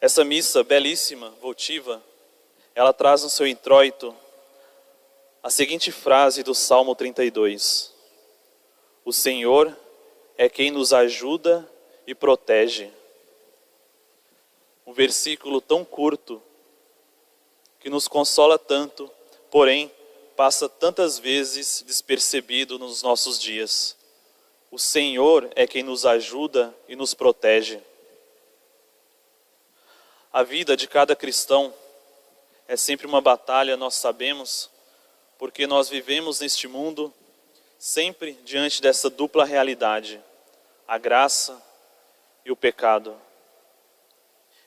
Essa missa belíssima, votiva, ela traz no seu introito a seguinte frase do Salmo 32: O Senhor é quem nos ajuda e protege. Um versículo tão curto que nos consola tanto, porém passa tantas vezes despercebido nos nossos dias. O Senhor é quem nos ajuda e nos protege. A vida de cada cristão é sempre uma batalha, nós sabemos, porque nós vivemos neste mundo sempre diante dessa dupla realidade, a graça e o pecado.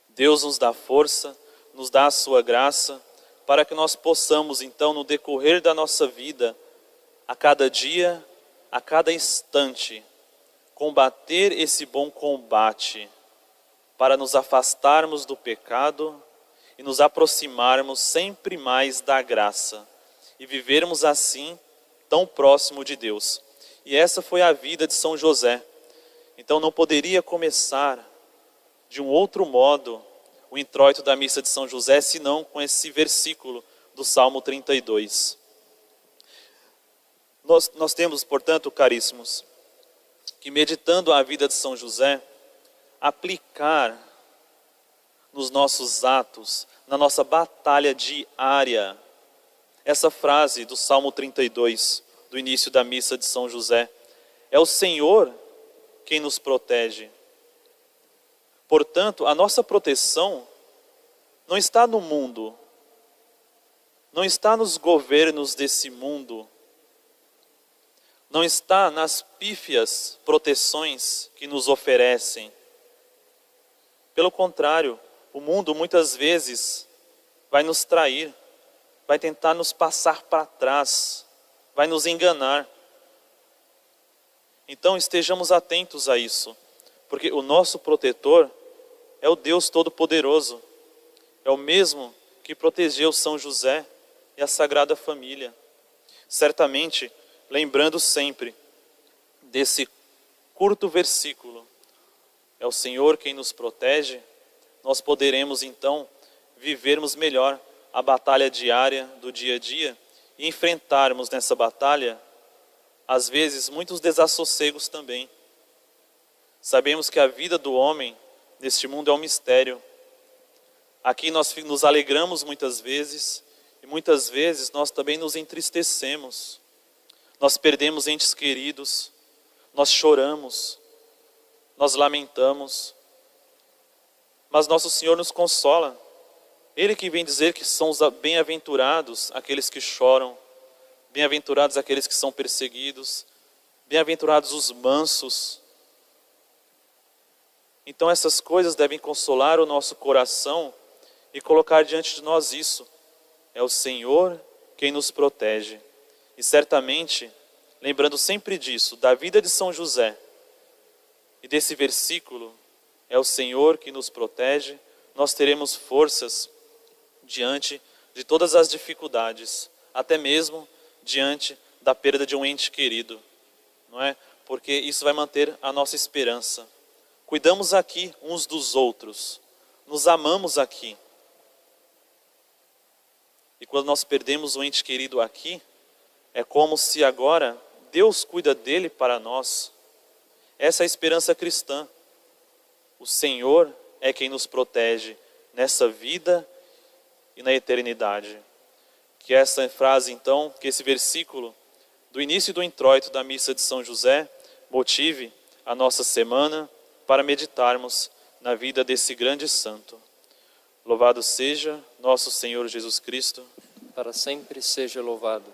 Deus nos dá força, nos dá a sua graça, para que nós possamos, então, no decorrer da nossa vida, a cada dia, a cada instante, combater esse bom combate, para nos afastarmos do pecado e nos aproximarmos sempre mais da graça e vivermos assim tão próximo de Deus. E essa foi a vida de São José. Então não poderia começar de um outro modo o introito da missa de São José, senão com esse versículo do Salmo 32. Nós, nós temos, portanto, caríssimos, que meditando a vida de São José, aplicar nos nossos atos, na nossa batalha diária, essa frase do Salmo 32, do início da missa de São José. É o Senhor quem nos protege. Portanto, a nossa proteção não está no mundo, não está nos governos desse mundo, não está nas pífias proteções que nos oferecem. Pelo contrário, o mundo muitas vezes vai nos trair, vai tentar nos passar para trás, vai nos enganar. Então estejamos atentos a isso, porque o nosso protetor é o Deus Todo-Poderoso, é o mesmo que protegeu São José e a Sagrada Família. Certamente, lembrando sempre desse curto versículo, é o Senhor quem nos protege, nós poderemos então vivermos melhor a batalha diária do dia a dia e enfrentarmos nessa batalha, às vezes, muitos desassossegos também. Sabemos que a vida do homem neste mundo é um mistério. Aqui nós nos alegramos muitas vezes e muitas vezes nós também nos entristecemos. Nós perdemos entes queridos, nós choramos, nós lamentamos. Mas nosso Senhor nos consola. Ele que vem dizer que são os bem-aventurados aqueles que choram, bem-aventurados aqueles que são perseguidos, bem-aventurados os mansos, então essas coisas devem consolar o nosso coração e colocar diante de nós isso. É o Senhor quem nos protege. E certamente, lembrando sempre disso, da vida de São José e desse versículo, é o Senhor que nos protege, nós teremos forças diante de todas as dificuldades, até mesmo diante da perda de um ente querido, não é? Porque isso vai manter a nossa esperança cuidamos aqui uns dos outros, nos amamos aqui. E quando nós perdemos um ente querido aqui, é como se agora Deus cuida dele para nós. Essa é a esperança cristã. O Senhor é quem nos protege nessa vida e na eternidade. Que essa frase, então, que esse versículo do início do introito da missa de São José motive a nossa semana para meditarmos na vida desse grande santo. Louvado seja nosso Senhor Jesus Cristo. Para sempre seja louvado.